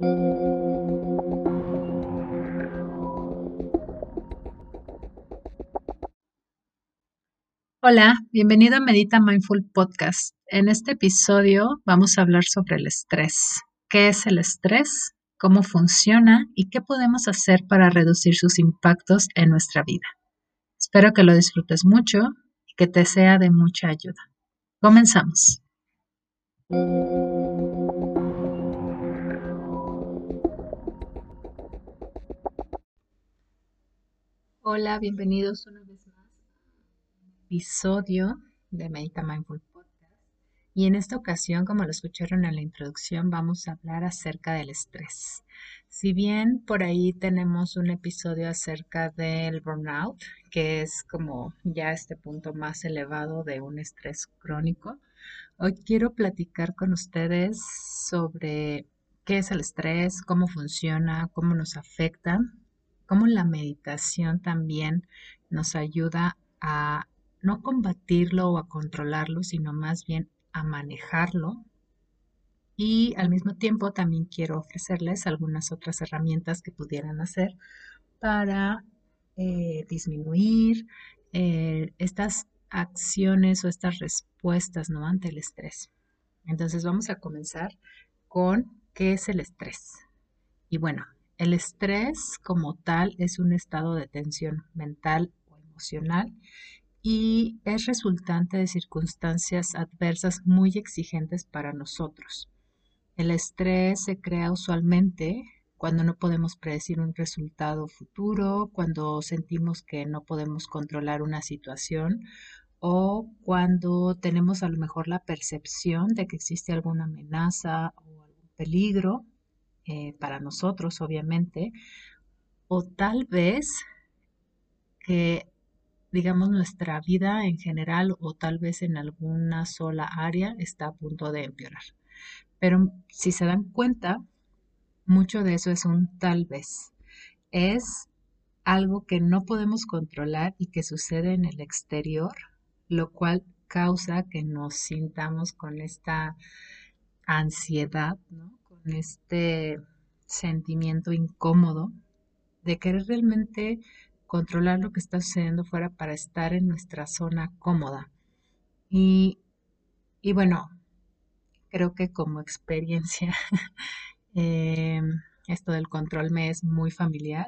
Hola, bienvenido a Medita Mindful Podcast. En este episodio vamos a hablar sobre el estrés. ¿Qué es el estrés? ¿Cómo funciona? ¿Y qué podemos hacer para reducir sus impactos en nuestra vida? Espero que lo disfrutes mucho y que te sea de mucha ayuda. Comenzamos. Hola, bienvenidos una vez más a episodio de Medita Mindful Podcast. Y en esta ocasión, como lo escucharon en la introducción, vamos a hablar acerca del estrés. Si bien por ahí tenemos un episodio acerca del burnout, que es como ya este punto más elevado de un estrés crónico, hoy quiero platicar con ustedes sobre qué es el estrés, cómo funciona, cómo nos afecta cómo la meditación también nos ayuda a no combatirlo o a controlarlo, sino más bien a manejarlo. Y al mismo tiempo también quiero ofrecerles algunas otras herramientas que pudieran hacer para eh, disminuir eh, estas acciones o estas respuestas ¿no? ante el estrés. Entonces vamos a comenzar con qué es el estrés. Y bueno, el estrés como tal es un estado de tensión mental o emocional y es resultante de circunstancias adversas muy exigentes para nosotros. El estrés se crea usualmente cuando no podemos predecir un resultado futuro, cuando sentimos que no podemos controlar una situación o cuando tenemos a lo mejor la percepción de que existe alguna amenaza o algún peligro eh, para nosotros, obviamente, o tal vez que, digamos, nuestra vida en general o tal vez en alguna sola área está a punto de empeorar. Pero si se dan cuenta, mucho de eso es un tal vez. Es algo que no podemos controlar y que sucede en el exterior, lo cual causa que nos sintamos con esta ansiedad, ¿no? Este sentimiento incómodo de querer realmente controlar lo que está sucediendo fuera para estar en nuestra zona cómoda. Y, bueno, creo que como experiencia, em, esto del control me es muy familiar,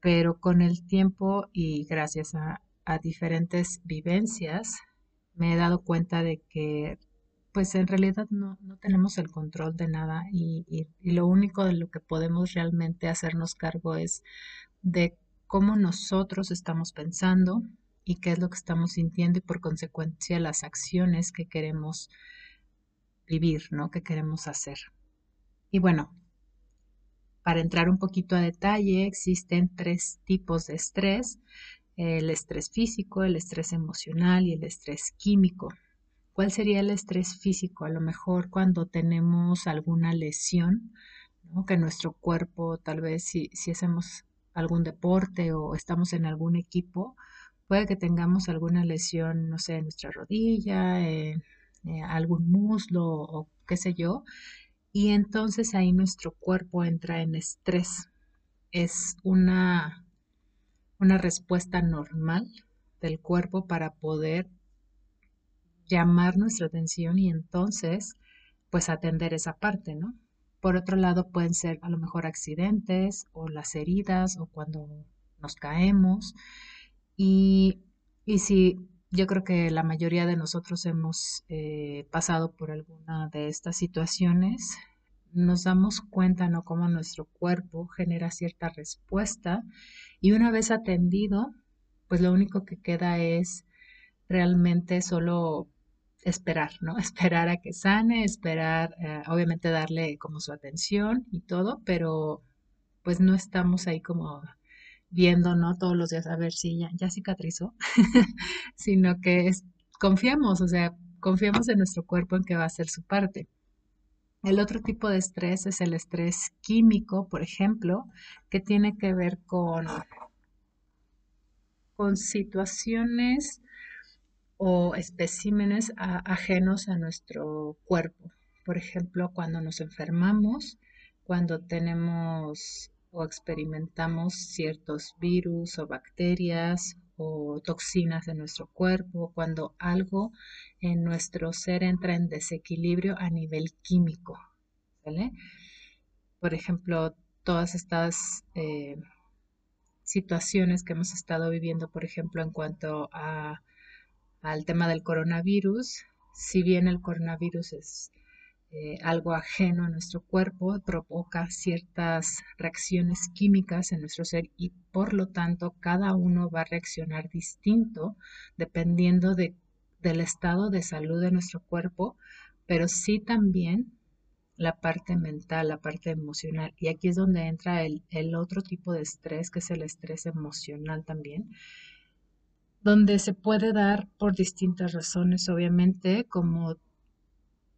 pero con el tiempo y gracias a diferentes vivencias, me he dado cuenta de que pues en realidad no, tenemos el control de nada y, lo único de lo que podemos realmente hacernos cargo es de cómo nosotros estamos pensando y qué es lo que estamos sintiendo y por consecuencia las acciones que queremos vivir, ¿no? Que queremos hacer. Y bueno, para entrar un poquito a detalle, existen tres tipos de estrés, el estrés físico, el estrés emocional y el estrés químico. ¿Cuál sería el estrés físico? A lo mejor cuando tenemos alguna lesión, que nuestro cuerpo, tal vez si, hacemos algún deporte o estamos en algún equipo, puede que tengamos alguna lesión, no sé, en nuestra rodilla, en, eh, algún muslo o qué sé yo, y entonces ahí nuestro cuerpo entra en estrés. Es una, una respuesta normal del cuerpo para poder llamar nuestra atención y entonces pues atender esa parte, ¿no? Por otro lado pueden ser a lo mejor accidentes o las heridas o cuando nos caemos y, y si yo creo que la mayoría de nosotros hemos eh, pasado por alguna de estas situaciones, nos damos cuenta, ¿no? Cómo nuestro cuerpo genera cierta respuesta y una vez atendido, pues lo único que queda es realmente solo esperar, ¿no? Esperar a que sane, esperar, eh, obviamente darle como su atención y todo, pero pues no estamos ahí como viendo, ¿no? Todos los días a ver si ya, cicatrizó, sino que confiamos, o sea, confiamos en nuestro cuerpo en que va a hacer su parte. El otro tipo de estrés es el estrés químico, por ejemplo, que tiene que ver con, con situaciones o especímenes ajenos a nuestro cuerpo. Por ejemplo, cuando nos enfermamos, cuando tenemos o experimentamos ciertos virus o bacterias o toxinas en nuestro cuerpo, cuando algo en nuestro ser entra en desequilibrio a nivel químico. Por ejemplo, todas estas eh, situaciones que hemos estado viviendo, por ejemplo, en cuanto a, al tema del coronavirus, si bien el coronavirus es eh, algo ajeno a nuestro cuerpo, provoca ciertas reacciones químicas en nuestro ser y por lo tanto cada uno va a reaccionar distinto dependiendo de, del estado de salud de nuestro cuerpo, pero sí también la parte mental, la parte emocional. Y aquí es donde entra el, el otro tipo de estrés, que es el estrés emocional también, donde se puede dar por distintas razones, obviamente, como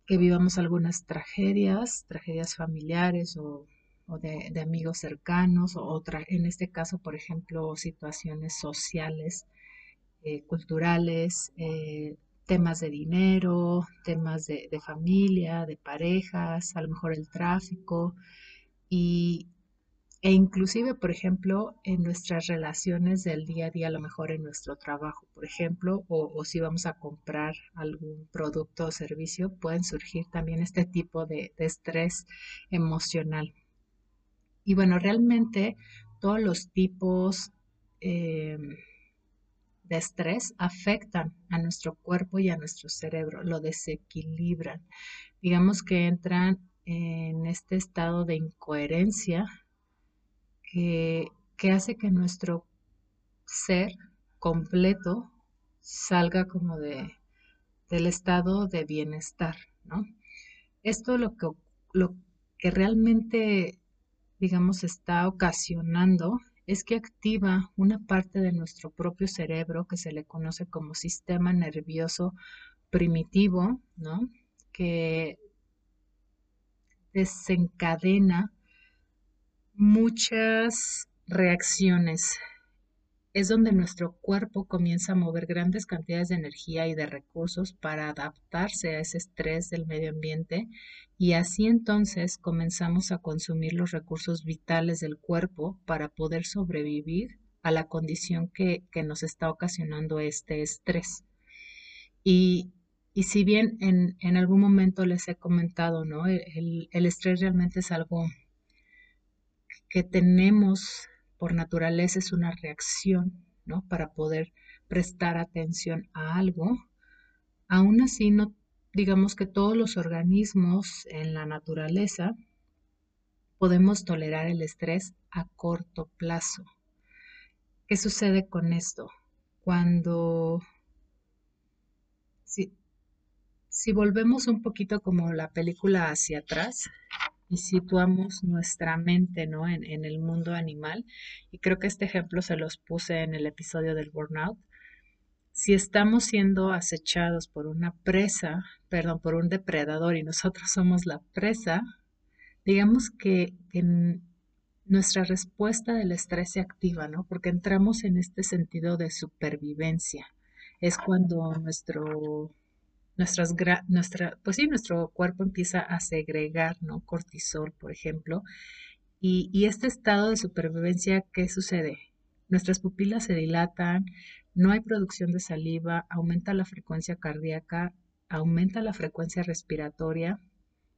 que vivamos algunas tragedias, tragedias familiares o, de, amigos cercanos, o en este caso, por ejemplo, situaciones sociales, eh, culturales, eh, temas de dinero, temas de, de, familia, de parejas, a lo mejor el tráfico y, e inclusive, por ejemplo, en nuestras relaciones del día a día, a lo mejor en nuestro trabajo, por ejemplo, o, si vamos a comprar algún producto o servicio, pueden surgir también este tipo de, estrés emocional. Y bueno, realmente todos los tipos eh, de estrés afectan a nuestro cuerpo y a nuestro cerebro, lo desequilibran. Digamos que entran en este estado de incoherencia que, hace que nuestro ser completo salga como de, del estado de bienestar, ¿no? Esto lo que, lo que realmente, digamos, está ocasionando es que activa una parte de nuestro propio cerebro que se le conoce como sistema nervioso primitivo, ¿no? Que desencadena muchas reacciones. Es donde nuestro cuerpo comienza a mover grandes cantidades de energía y de recursos para adaptarse a ese estrés del medio ambiente y así entonces comenzamos a consumir los recursos vitales del cuerpo para poder sobrevivir a la condición que, nos está ocasionando este estrés. Y, si bien en, algún momento les he comentado, ¿no? el estrés realmente es algo que tenemos por naturaleza es una reacción, ¿no? Para poder prestar atención a algo. Aún así, no digamos que todos los organismos en la naturaleza podemos tolerar el estrés a corto plazo. ¿Qué sucede con esto? Cuando si, si volvemos un poquito como la película hacia atrás, y situamos nuestra mente ¿no? en, en, el mundo animal. Y creo que este ejemplo se los puse en el episodio del burnout. Si estamos siendo acechados por una presa, perdón, por un depredador y nosotros somos la presa, digamos que en nuestra respuesta del estrés se activa, ¿no? Porque entramos en este sentido de supervivencia. Es cuando nuestro nuestras, nuestra, pues sí, nuestro cuerpo empieza a segregar, ¿no? Cortisol, por ejemplo. Y, y este estado de supervivencia, ¿qué sucede? Nuestras pupilas se dilatan, no hay producción de saliva, aumenta la frecuencia cardíaca, aumenta la frecuencia respiratoria,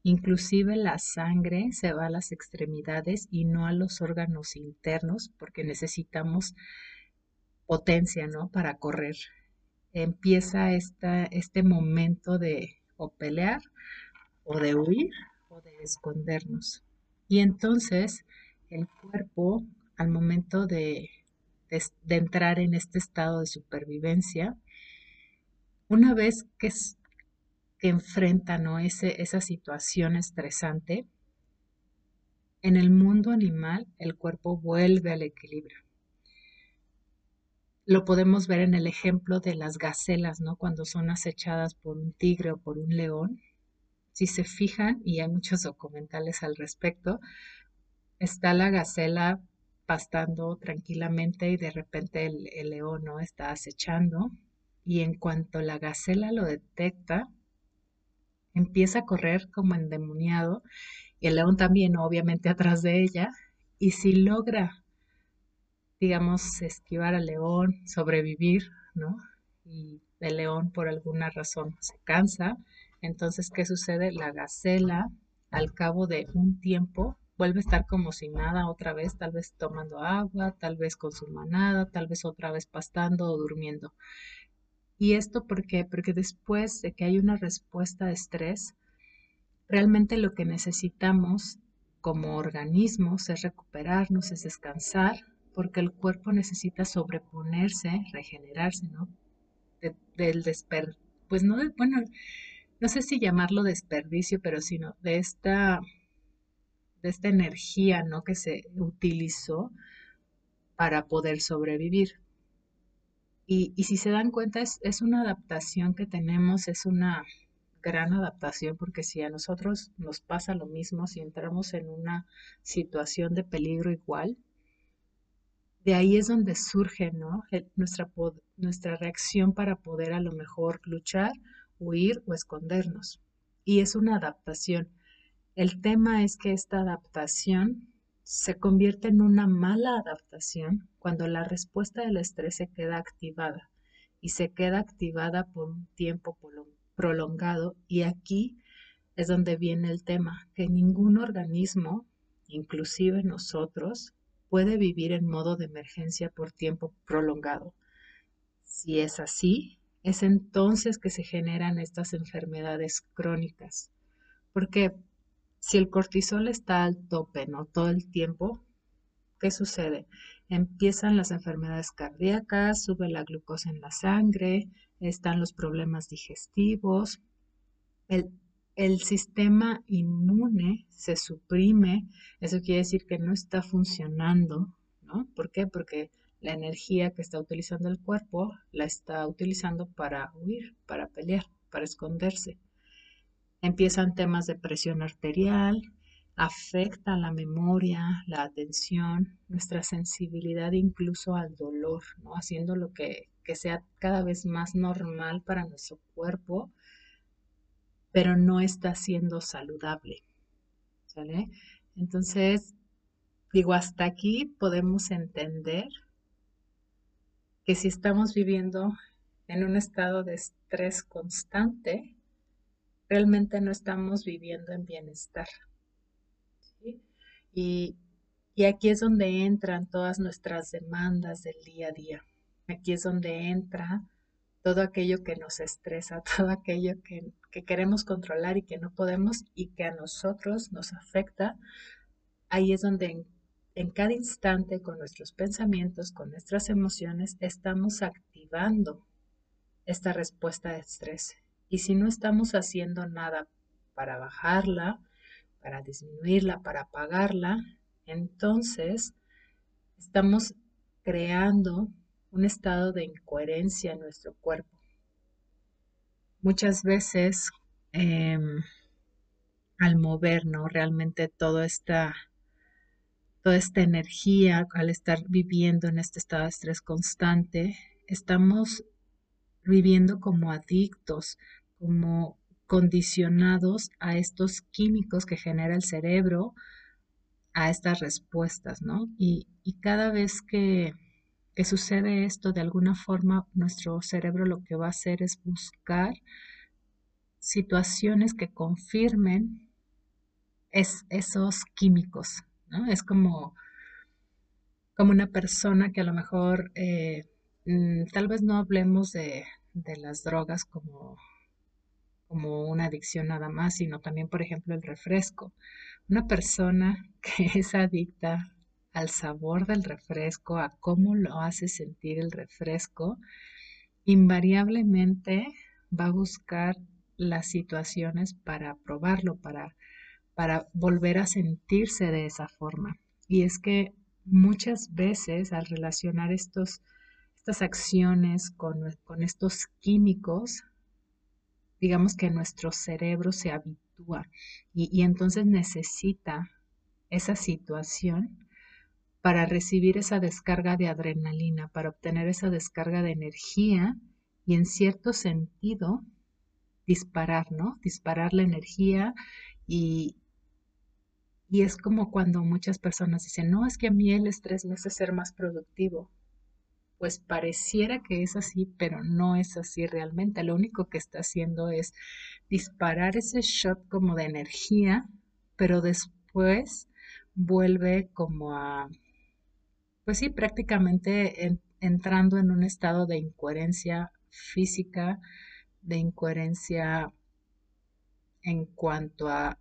inclusive la sangre se va a las extremidades y no a los órganos internos porque necesitamos potencia, ¿no? Para correr empieza este momento de o pelear o de huir o de escondernos. Y entonces el cuerpo, al momento de, entrar en este estado de supervivencia, una vez que, que enfrenta ¿no? Ese, esa situación estresante, en el mundo animal el cuerpo vuelve al equilibrio. Lo podemos ver en el ejemplo de las gacelas, ¿no? Cuando son acechadas por un tigre o por un león. Si se fijan, y hay muchos documentales al respecto, está la gacela pastando tranquilamente y de repente el, león no está acechando y en cuanto la gacela lo detecta, empieza a correr como endemoniado y el león también obviamente atrás de ella, y si logra, digamos, esquivar al león, sobrevivir, ¿no? Y el león por alguna razón se cansa, entonces, ¿qué sucede? La gacela, al cabo de un tiempo, vuelve a estar como si nada otra vez, tal vez tomando agua, tal vez con su manada, tal vez otra vez pastando o durmiendo. ¿Y esto por qué? Porque después de que hay una respuesta de estrés, realmente lo que necesitamos como organismos es recuperarnos, es descansar, porque el cuerpo necesita sobreponerse, regenerarse, ¿no? del desper, pues no, bueno, no sé si llamarlo desperdicio, pero sino de esta, de esta energía, ¿no? Que se utilizó para poder sobrevivir. Y, si se dan cuenta, es una adaptación que tenemos, es una gran adaptación, porque si a nosotros nos pasa lo mismo, si entramos en una situación de peligro igual, de ahí es donde surge ¿no? nuestra, nuestra reacción para poder a lo mejor luchar, huir o escondernos. Y es una adaptación. El tema es que esta adaptación se convierte en una mala adaptación cuando la respuesta del estrés se queda activada y se queda activada por un tiempo prolongado. Y aquí es donde viene el tema, que ningún organismo, inclusive nosotros, puede vivir en modo de emergencia por tiempo prolongado. Si es así, es entonces que se generan estas enfermedades crónicas. Porque si el cortisol está al tope, ¿no? Todo el tiempo, ¿qué sucede? Empiezan las enfermedades cardíacas, sube la glucosa en la sangre, están los problemas digestivos, el el sistema inmune se suprime, eso quiere decir que no está funcionando, ¿no? ¿Por qué? Porque la energía que está utilizando el cuerpo la está utilizando para huir, para pelear, para esconderse. Empiezan temas de presión arterial, afecta la memoria, la atención, nuestra sensibilidad incluso al dolor, ¿no? Haciendo lo que, que sea cada vez más normal para nuestro cuerpo pero no está siendo saludable. Entonces, digo, hasta aquí podemos entender que si estamos viviendo en un estado de estrés constante, realmente no estamos viviendo en bienestar. Y, y aquí es donde entran todas nuestras demandas del día a día. Aquí es donde entra todo aquello que nos estresa, todo aquello que, queremos controlar y que no podemos y que a nosotros nos afecta, ahí es donde en, en cada instante con nuestros pensamientos, con nuestras emociones, estamos activando esta respuesta de estrés. Y si no estamos haciendo nada para bajarla, para disminuirla, para apagarla, entonces estamos creando un estado de incoherencia en nuestro cuerpo. Muchas veces em, al movernos realmente toda esta, toda esta energía, al estar viviendo en este estado de estrés constante, estamos viviendo como adictos, como condicionados a estos químicos que genera el cerebro, a estas respuestas, ¿no? y cada vez que, que sucede esto, de alguna forma nuestro cerebro lo que va a hacer es buscar situaciones que confirmen es, esos químicos, ¿no? Es como, como una persona que a lo mejor, eh, mm, tal vez no hablemos de, de las drogas como, como una adicción nada más, sino también, por ejemplo, el refresco. Una persona que es adicta al sabor del refresco, a cómo lo hace sentir el refresco, invariablemente va a buscar las situaciones para probarlo, para, para volver a sentirse de esa forma. Y es que muchas veces al relacionar estos, estas acciones con, con estos químicos, digamos que nuestro cerebro se habitúa y, y entonces necesita esa situación para recibir esa descarga de adrenalina, para obtener esa descarga de energía y en cierto sentido disparar, ¿no? Disparar la energía y, Y es como cuando muchas personas dicen, no, es que a mí el estrés me hace ser más productivo. Pues pareciera que es así, pero no es así realmente. Lo único que está haciendo es disparar ese shot como de energía, pero después vuelve como a, pues sí, prácticamente entrando en un estado de incoherencia física, de incoherencia en cuanto a,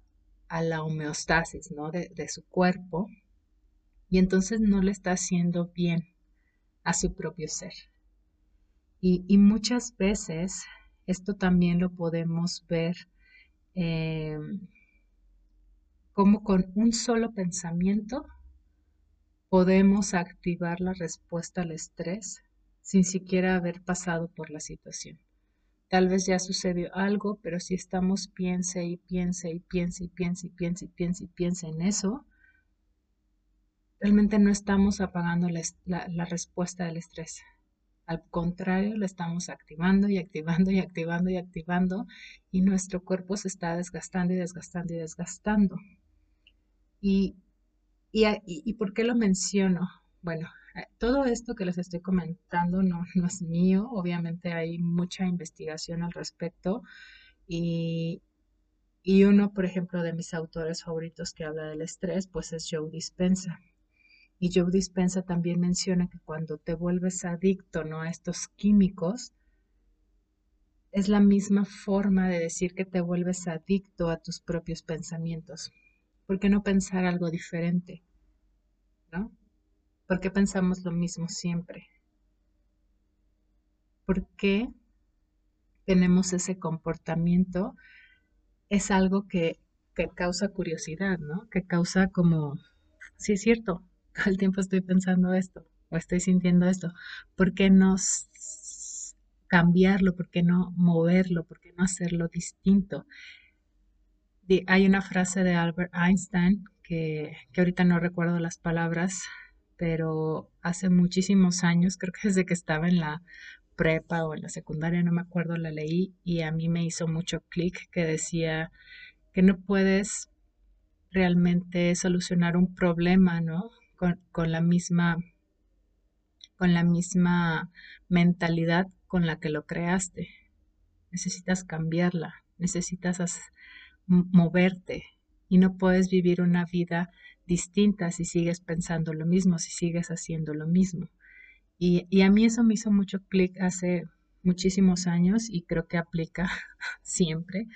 la homeostasis ¿no? de, su cuerpo y entonces no le está haciendo bien a su propio ser. Y, muchas veces esto también lo podemos ver eh, como con un solo pensamiento podemos activar la respuesta al estrés sin siquiera haber pasado por la situación. Tal vez ya sucedió algo, pero si estamos piense y piense y piense y piense y piense y piense y piense en eso, realmente no estamos apagando la, respuesta del estrés. Al contrario, la estamos activando y activando y activando y activando y nuestro cuerpo se está desgastando y desgastando y desgastando. ¿Y, y, y por qué lo menciono? Bueno, eh, todo esto que les estoy comentando no, no es mío, obviamente hay mucha investigación al respecto y, y uno, por ejemplo, de mis autores favoritos que habla del estrés, pues es Joe Dispensa. Y Joe Dispensa también menciona que cuando te vuelves adicto ¿no? a estos químicos, es la misma forma de decir que te vuelves adicto a tus propios pensamientos. ¿Por qué no pensar algo diferente? ¿No? ¿Por qué pensamos lo mismo siempre? ¿Por qué tenemos ese comportamiento? Es algo que, causa curiosidad, ¿no? Que causa como, sí es cierto, todo el tiempo estoy pensando esto o estoy sintiendo esto. ¿Por qué no cambiarlo? ¿Por qué no moverlo? ¿Por qué no hacerlo distinto? Hay una frase de Albert Einstein que, que ahorita no recuerdo las palabras, pero hace muchísimos años, creo que desde que estaba en la prepa o en la secundaria, no me acuerdo, la leí y a mí me hizo mucho clic que decía que no puedes realmente solucionar un problema, ¿no? Con, con, la misma con la misma mentalidad con la que lo creaste. Necesitas cambiarla, necesitas moverte y no puedes vivir una vida distinta si sigues pensando lo mismo, si sigues haciendo lo mismo. Y, a mí eso me hizo mucho clic hace muchísimos años y creo que aplica siempre.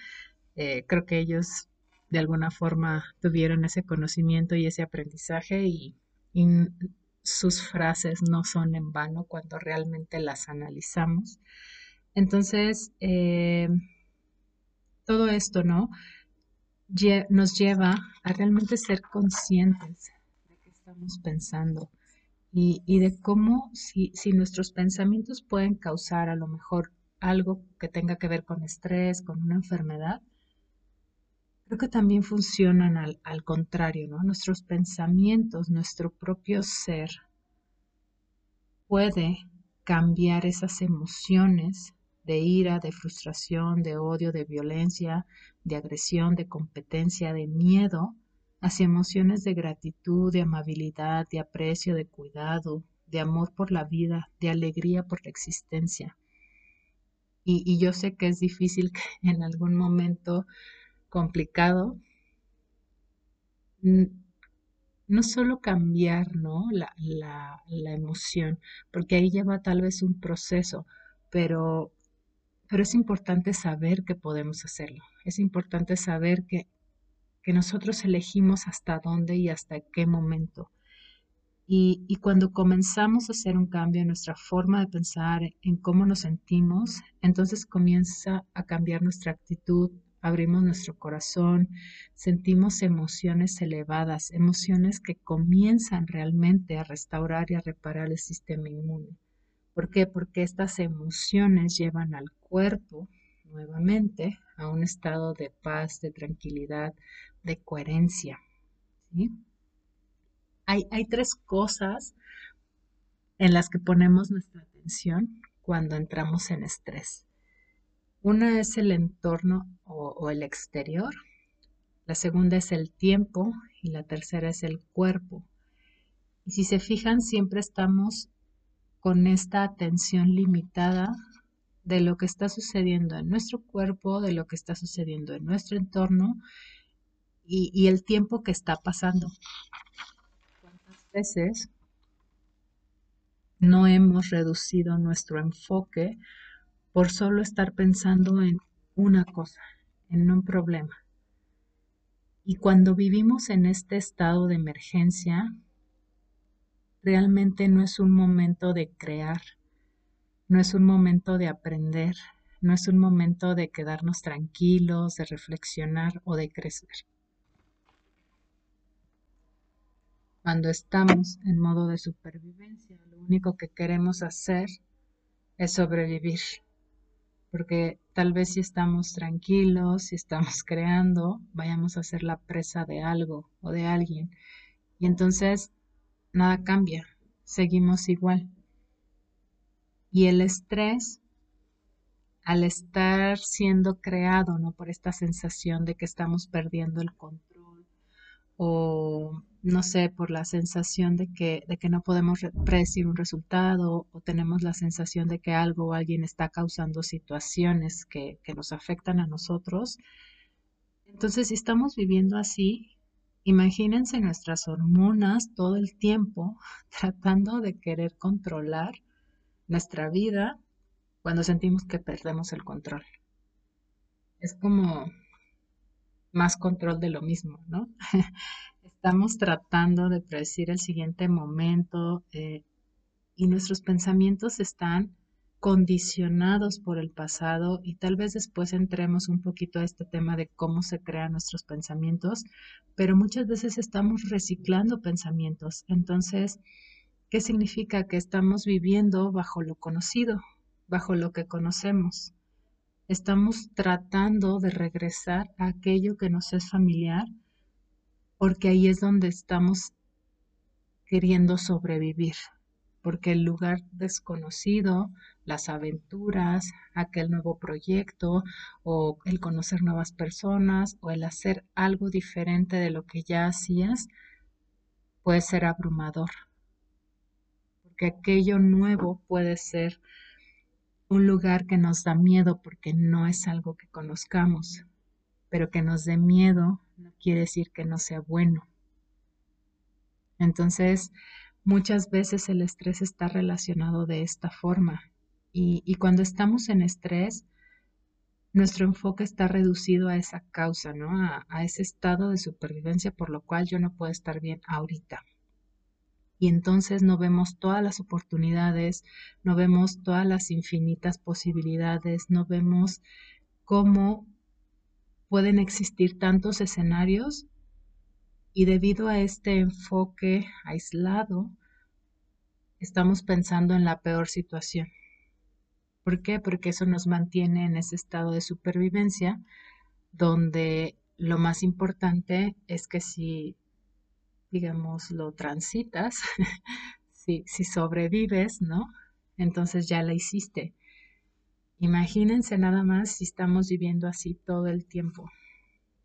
Eh, creo que ellos de alguna forma tuvieron ese conocimiento y ese aprendizaje y, sus frases no son en vano cuando realmente las analizamos. Entonces, eh, todo esto, ¿no? nos lleva a realmente ser conscientes de qué estamos pensando y, de cómo si, nuestros pensamientos pueden causar a lo mejor algo que tenga que ver con estrés, con una enfermedad, creo que también funcionan al, al contrario, ¿no? Nuestros pensamientos, nuestro propio ser puede cambiar esas emociones de ira, de frustración, de odio, de violencia, de agresión, de competencia, de miedo, hacia emociones de gratitud, de amabilidad, de aprecio, de cuidado, de amor por la vida, de alegría por la existencia. Y, yo sé que es difícil que en algún momento complicado no solo cambiar ¿no? La, la emoción, porque ahí lleva tal vez un proceso, pero pero es importante saber que podemos hacerlo. Es importante saber que, que nosotros elegimos hasta dónde y hasta qué momento. Y, y, cuando comenzamos a hacer un cambio en nuestra forma de pensar, en cómo nos sentimos, entonces comienza a cambiar nuestra actitud, abrimos nuestro corazón, sentimos emociones elevadas, emociones que comienzan realmente a restaurar y a reparar el sistema inmune. ¿Por qué? Porque estas emociones llevan al cuerpo nuevamente a un estado de paz, de tranquilidad, de coherencia. Hay, hay tres cosas en las que ponemos nuestra atención cuando entramos en estrés. Una es el entorno o, o, el exterior, la segunda es el tiempo y la tercera es el cuerpo. Y si se fijan, siempre estamos con esta atención limitada de lo que está sucediendo en nuestro cuerpo, de lo que está sucediendo en nuestro entorno y, el tiempo que está pasando. ¿Cuántas veces no hemos reducido nuestro enfoque por solo estar pensando en una cosa, en un problema? Y cuando vivimos en este estado de emergencia, realmente no es un momento de crear, no es un momento de aprender, no es un momento de quedarnos tranquilos, de reflexionar o de crecer. Cuando estamos en modo de supervivencia, lo único que queremos hacer es sobrevivir. Porque tal vez si estamos tranquilos, si estamos creando, vayamos a ser la presa de algo o de alguien. Y entonces nada cambia, seguimos igual. Y el estrés, al estar siendo creado, ¿no? Por esta sensación de que estamos perdiendo el control o no sé, por la sensación de que, de que no podemos predecir un resultado o tenemos la sensación de que algo o alguien está causando situaciones que, que nos afectan a nosotros. Entonces, si estamos viviendo así, imagínense nuestras hormonas todo el tiempo tratando de querer controlar nuestra vida cuando sentimos que perdemos el control. Es como más control de lo mismo, ¿no? Estamos tratando de predecir el siguiente momento eh, y nuestros pensamientos están condicionados por el pasado y tal vez después entremos un poquito a este tema de cómo se crean nuestros pensamientos, pero muchas veces estamos reciclando pensamientos. Entonces, ¿qué significa? Que estamos viviendo bajo lo conocido, bajo lo que conocemos. Estamos tratando de regresar a aquello que nos es familiar porque ahí es donde estamos queriendo sobrevivir, porque el lugar desconocido, las aventuras, aquel nuevo proyecto o el conocer nuevas personas o el hacer algo diferente de lo que ya hacías puede ser abrumador, porque aquello nuevo puede ser un lugar que nos da miedo porque no es algo que conozcamos, pero que nos dé miedo no quiere decir que no sea bueno. Entonces, muchas veces el estrés está relacionado de esta forma y, cuando estamos en estrés, nuestro enfoque está reducido a esa causa, ¿no? A, a, ese estado de supervivencia por lo cual yo no puedo estar bien ahorita. Y entonces no vemos todas las oportunidades, no vemos todas las infinitas posibilidades, no vemos cómo pueden existir tantos escenarios y debido a este enfoque aislado, estamos pensando en la peor situación. ¿Por qué? Porque eso nos mantiene en ese estado de supervivencia donde lo más importante es que si, digamos, lo transitas, si, si sobrevives, ¿no? Entonces ya la hiciste. Imagínense nada más si estamos viviendo así todo el tiempo.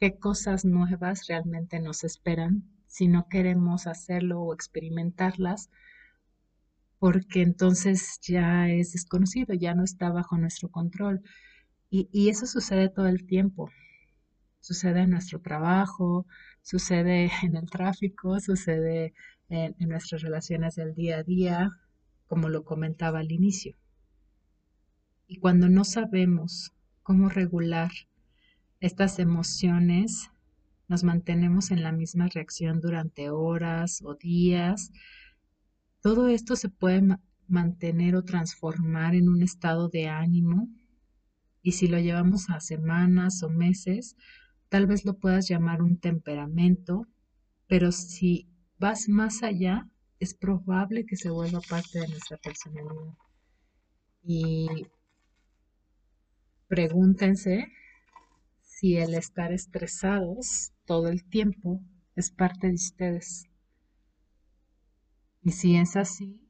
¿Qué cosas nuevas realmente nos esperan si no queremos hacerlo o experimentarlas? Porque entonces ya es desconocido, ya no está bajo nuestro control. Y, eso sucede todo el tiempo. Sucede en nuestro trabajo, sucede en el tráfico, sucede en nuestras relaciones del día a día, como lo comentaba al inicio. Y cuando no sabemos cómo regular estas emociones, nos mantenemos en la misma reacción durante horas o días. Todo esto se puede mantener o transformar en un estado de ánimo y si lo llevamos a semanas o meses, tal vez lo puedas llamar un temperamento, pero si vas más allá, es probable que se vuelva parte de nuestra personalidad. Y Pregúntense si el estar estresados todo el tiempo es parte de ustedes. Y si es así,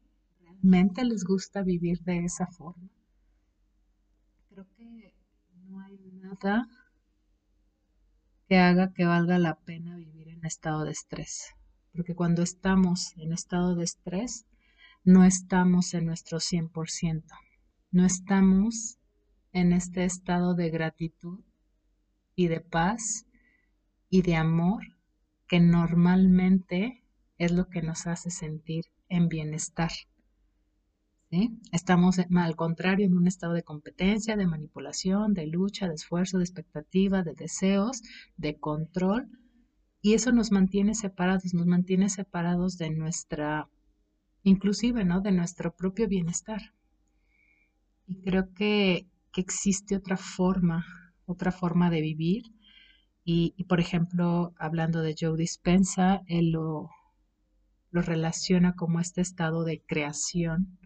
¿realmente les gusta vivir de esa forma? Creo que no hay nada que haga que valga la pena vivir en estado de estrés. Porque cuando estamos en estado de estrés, no estamos en nuestro 100%. No estamos en este estado de gratitud y de paz y de amor que normalmente es lo que nos hace sentir en bienestar. Estamos, al contrario, en un estado de competencia, de manipulación, de lucha, de esfuerzo, de expectativa, de deseos, de control, y eso nos mantiene separados, nos mantiene separados de nuestra, inclusive, ¿no? De nuestro propio bienestar. Y creo que, existe otra forma, otra forma de vivir. Y, por ejemplo, hablando de Joe Dispensa, él lo, lo relaciona como este estado de creación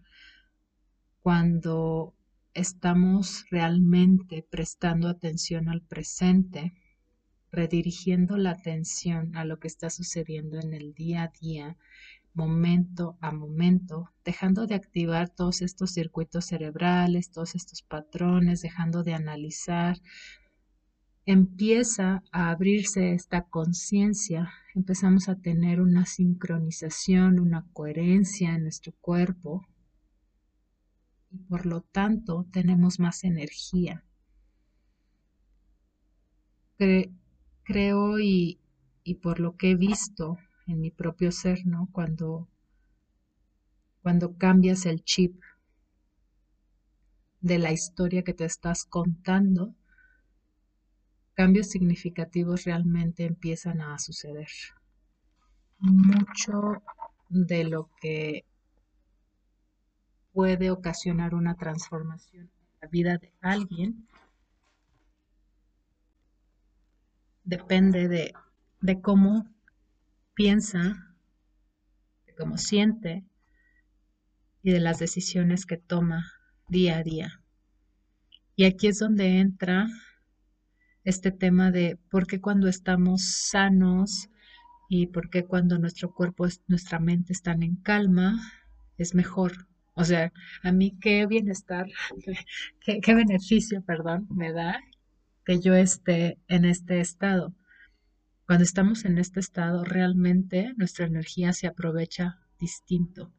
cuando estamos realmente prestando atención al presente, redirigiendo la atención a lo que está sucediendo en el día a día, momento a momento, dejando de activar todos estos circuitos cerebrales, todos estos patrones, dejando de analizar, empieza a abrirse esta conciencia, empezamos a tener una sincronización, una coherencia en nuestro cuerpo, por lo tanto tenemos más energía. creo y, y, por lo que he visto en mi propio ser, ¿no? Cuando, cuando cambias el chip de la historia que te estás contando, cambios significativos realmente empiezan a suceder. Mucho de lo que puede ocasionar una transformación en la vida de alguien depende de, de cómo piensa, de cómo siente y de las decisiones que toma día a día. Y aquí es donde entra este tema de por qué cuando estamos sanos y por qué cuando nuestro cuerpo, nuestra mente están en calma, es mejor o sea, a mí qué bienestar, qué, beneficio, perdón, me da que yo esté en este estado. Cuando estamos en este estado, realmente nuestra energía se aprovecha distinto.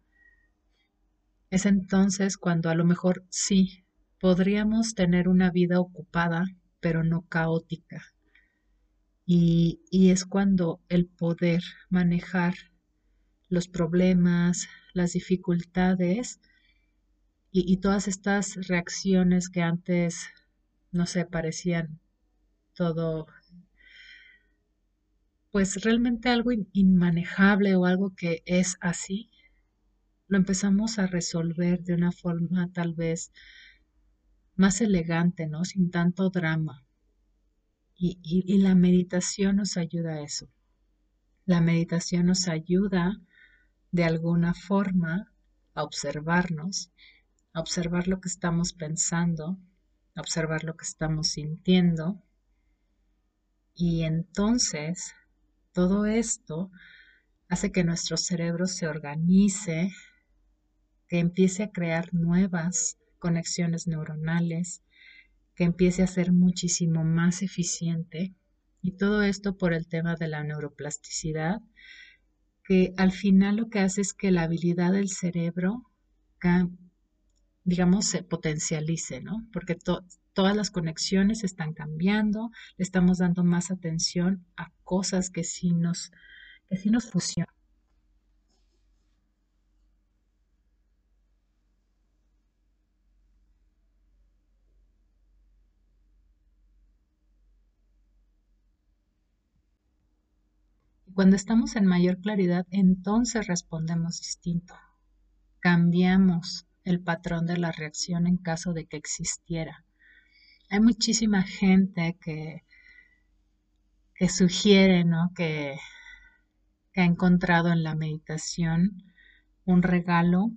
Es entonces cuando a lo mejor sí podríamos tener una vida ocupada, pero no caótica. Y, y es cuando el poder manejar los problemas, las dificultades y, todas estas reacciones que antes, no sé, parecían todo, pues realmente algo inmanejable o algo que es así, lo empezamos a resolver de una forma tal vez más elegante, ¿no? Sin tanto drama. y, la meditación nos ayuda a eso. La meditación nos ayuda de alguna forma a observarnos, observar lo que estamos pensando, observar lo que estamos sintiendo. Y entonces todo esto hace que nuestro cerebro se organice, que empiece a crear nuevas conexiones neuronales, que empiece a ser muchísimo más eficiente. Y todo esto por el tema de la neuroplasticidad que al final lo que hace es que la habilidad del cerebro, digamos, se potencialice, ¿no? Porque todas las conexiones están cambiando, le estamos dando más atención a cosas que sí nos, que sí nos fusionan. Cuando estamos en mayor claridad, entonces respondemos distinto. Cambiamos el patrón de la reacción en caso de que existiera. Hay muchísima gente que, que sugiere ¿no? que, ha encontrado en la meditación un regalo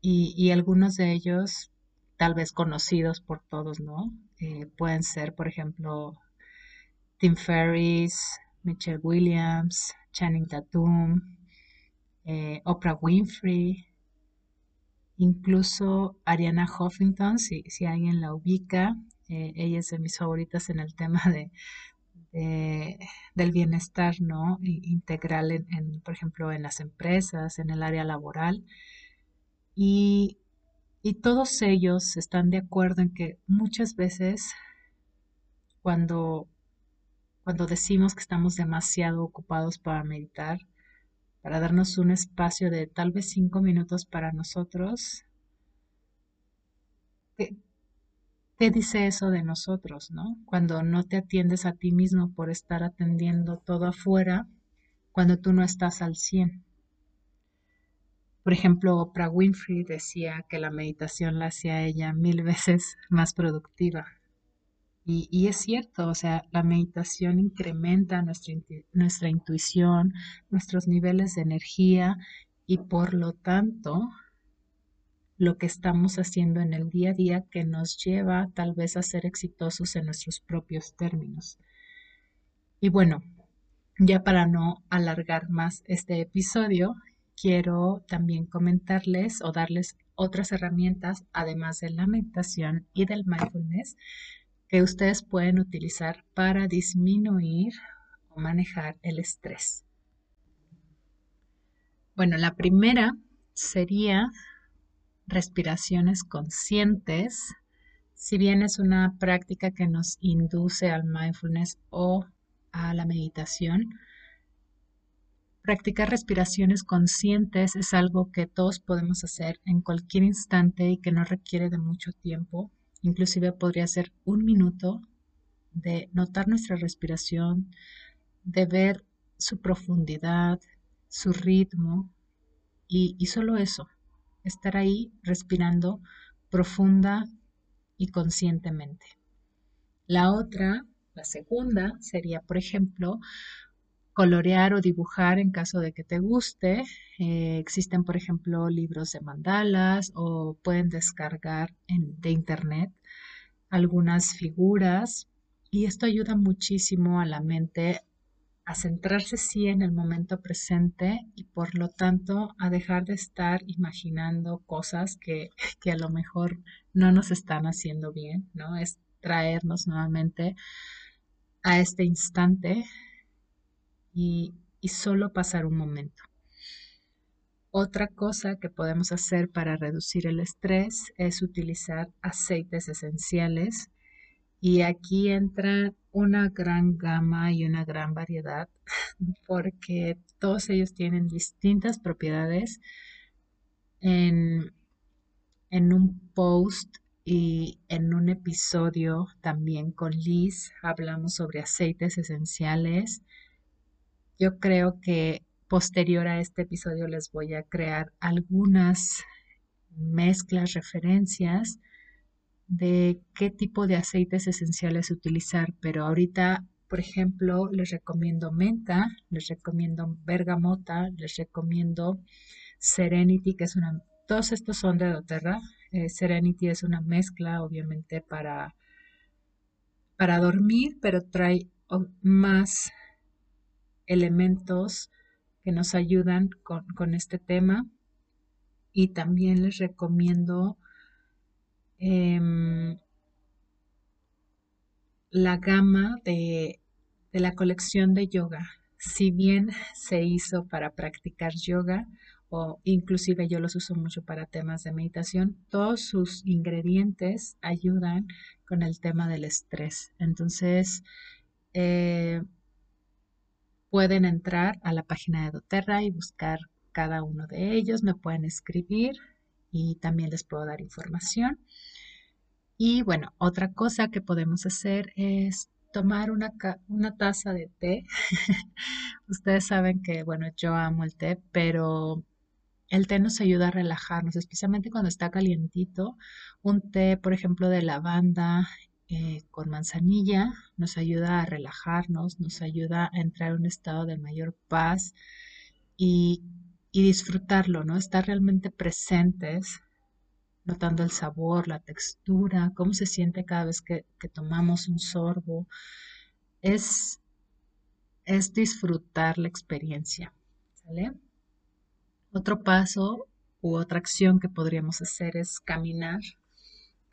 y, algunos de ellos tal vez conocidos por todos, ¿no? Eh, pueden ser, por ejemplo, Tim Ferriss, Michelle Williams, Channing Tatum, eh, Oprah Winfrey, incluso Ariana Huffington, si, si alguien la ubica, eh, ella es de mis favoritas en el tema de, del bienestar ¿no? integral, en, por ejemplo, en las empresas, en el área laboral. Y, y todos ellos están de acuerdo en que muchas veces cuando, cuando decimos que estamos demasiado ocupados para meditar, para darnos un espacio de tal vez cinco minutos para nosotros, ¿Qué dice eso de nosotros, no? Cuando no te atiendes a ti mismo por estar atendiendo todo afuera, cuando tú no estás al 100. Por ejemplo, Oprah Winfrey decía que la meditación la hacía ella mil veces más productiva. Y, es cierto, o sea, la meditación incrementa nuestra, nuestra intuición, nuestros niveles de energía y por lo tanto lo que estamos haciendo en el día a día que nos lleva tal vez a ser exitosos en nuestros propios términos. Y bueno, ya para no alargar más este episodio, quiero también comentarles o darles otras herramientas, además de la meditación y del mindfulness, que ustedes pueden utilizar para disminuir o manejar el estrés. Bueno, la primera sería respiraciones conscientes, si bien es una práctica que nos induce al mindfulness o a la meditación, practicar respiraciones conscientes es algo que todos podemos hacer en cualquier instante y que no requiere de mucho tiempo. Inclusive podría ser un minuto de notar nuestra respiración, de ver su profundidad, su ritmo y, y solo eso, estar ahí respirando profunda y conscientemente. La otra, la segunda, sería, por ejemplo, colorear o dibujar en caso de que te guste. Eh, existen, por ejemplo, libros de mandalas o pueden descargar de internet algunas figuras y esto ayuda muchísimo a la mente a centrarse sí en el momento presente y por lo tanto a dejar de estar imaginando cosas que, a lo mejor no nos están haciendo bien, ¿no? Es traernos nuevamente a este instante y, solo pasar un momento. Otra cosa que podemos hacer para reducir el estrés es utilizar aceites esenciales y aquí entra una gran gama y una gran variedad porque todos ellos tienen distintas propiedades. En, en un post y en un episodio también con Liz hablamos sobre aceites esenciales. Yo creo que posterior a este episodio les voy a crear algunas mezclas, referencias de qué tipo de aceites esenciales utilizar, pero ahorita, por ejemplo, les recomiendo menta, les recomiendo bergamota, les recomiendo Serenity, que es una, todos estos son de doTERRA. Eh, Serenity es una mezcla, obviamente, para, para dormir, pero trae más elementos que nos ayudan con, con este tema. Y también les recomiendo Em, la gama de, la colección de yoga. Si bien se hizo para practicar yoga, o inclusive yo los uso mucho para temas de meditación, todos sus ingredientes ayudan con el tema del estrés. Entonces, eh, pueden entrar a la página de doTERRA y buscar cada uno de ellos, me pueden escribir y también les puedo dar información. Y bueno, otra cosa que podemos hacer es tomar una, una taza de té. Ustedes saben que, bueno, yo amo el té, pero el té nos ayuda a relajarnos, especialmente cuando está calientito. Un té, por ejemplo, de lavanda eh, con manzanilla nos ayuda a relajarnos, nos ayuda a entrar en un estado de mayor paz y, y disfrutarlo, ¿no? Estar realmente presentes notando el sabor, la textura, cómo se siente cada vez que, tomamos un sorbo. Es, es disfrutar la experiencia. Otro paso u otra acción que podríamos hacer es caminar.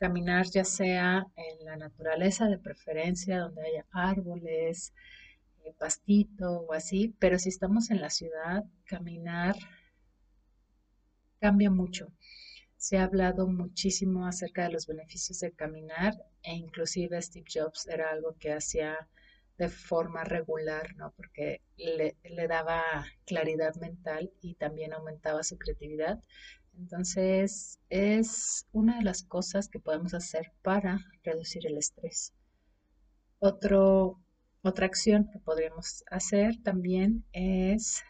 Caminar ya sea en la naturaleza de preferencia, donde haya árboles, eh, pastito o así, pero si estamos en la ciudad, caminar cambia mucho. Se ha hablado muchísimo acerca de los beneficios de caminar e inclusive Steve Jobs era algo que hacía de forma regular, ¿no? Porque le, le daba claridad mental y también aumentaba su creatividad. Entonces, es una de las cosas que podemos hacer para reducir el estrés. Otra acción que podríamos hacer también es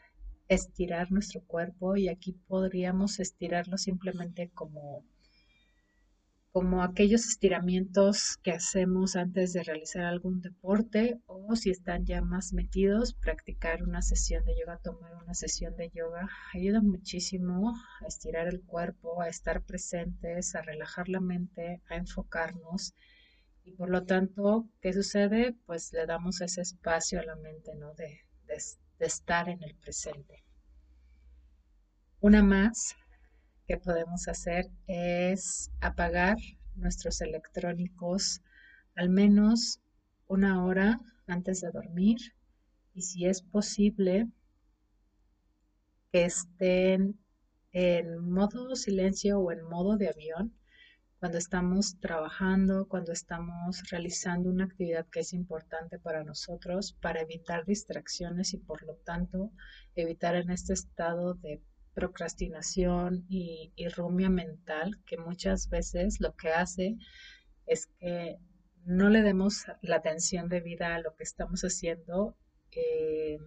estirar nuestro cuerpo y aquí podríamos estirarlo simplemente como como aquellos estiramientos que hacemos antes de realizar algún deporte o si están ya más metidos, practicar una sesión de yoga, tomar una sesión de yoga, ayuda muchísimo a estirar el cuerpo, a estar presentes, a relajar la mente, a enfocarnos y por lo tanto, ¿qué sucede? Pues le damos ese espacio a la mente, ¿no? De, de estar en el presente. Una más que podemos hacer es apagar nuestros electrónicos al menos una hora antes de dormir y si es posible que estén en modo silencio o en modo de avión cuando estamos trabajando, cuando estamos realizando una actividad que es importante para nosotros, para evitar distracciones y por lo tanto evitar en este estado de procrastinación y, rumia mental que muchas veces lo que hace es que no le demos la atención debida a lo que estamos haciendo eh,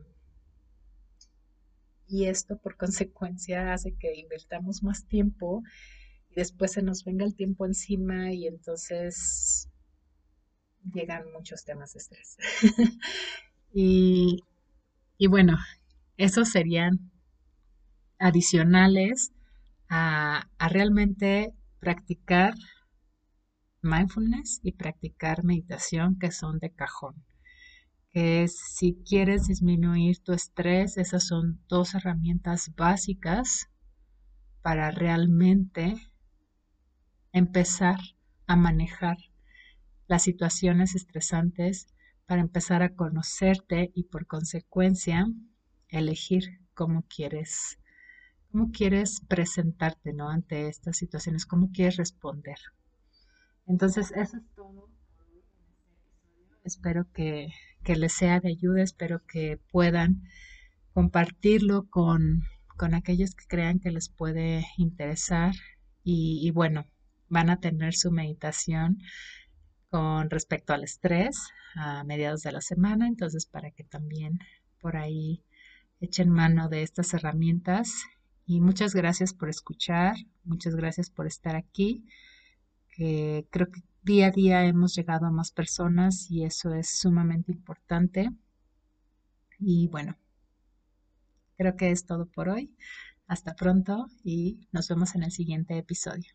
y esto por consecuencia hace que invertamos más tiempo y después se nos venga el tiempo encima y entonces llegan muchos temas de estrés. y, y bueno, esos serían adicionales a, realmente practicar mindfulness y practicar meditación que son de cajón. Que si quieres disminuir tu estrés, esas son dos herramientas básicas para realmente empezar a manejar las situaciones estresantes, para empezar a conocerte y por consecuencia elegir cómo quieres cómo quieres presentarte ¿no? ante estas situaciones, cómo quieres responder. Entonces, eso es todo. Espero que, les sea de ayuda, espero que puedan compartirlo con, aquellos que crean que les puede interesar y, y bueno, van a tener su meditación con respecto al estrés a mediados de la semana, entonces para que también por ahí echen mano de estas herramientas y muchas gracias por escuchar, muchas gracias por estar aquí. Creo que día a día hemos llegado a más personas y eso es sumamente importante. Y bueno, creo que es todo por hoy. Hasta pronto y nos vemos en el siguiente episodio.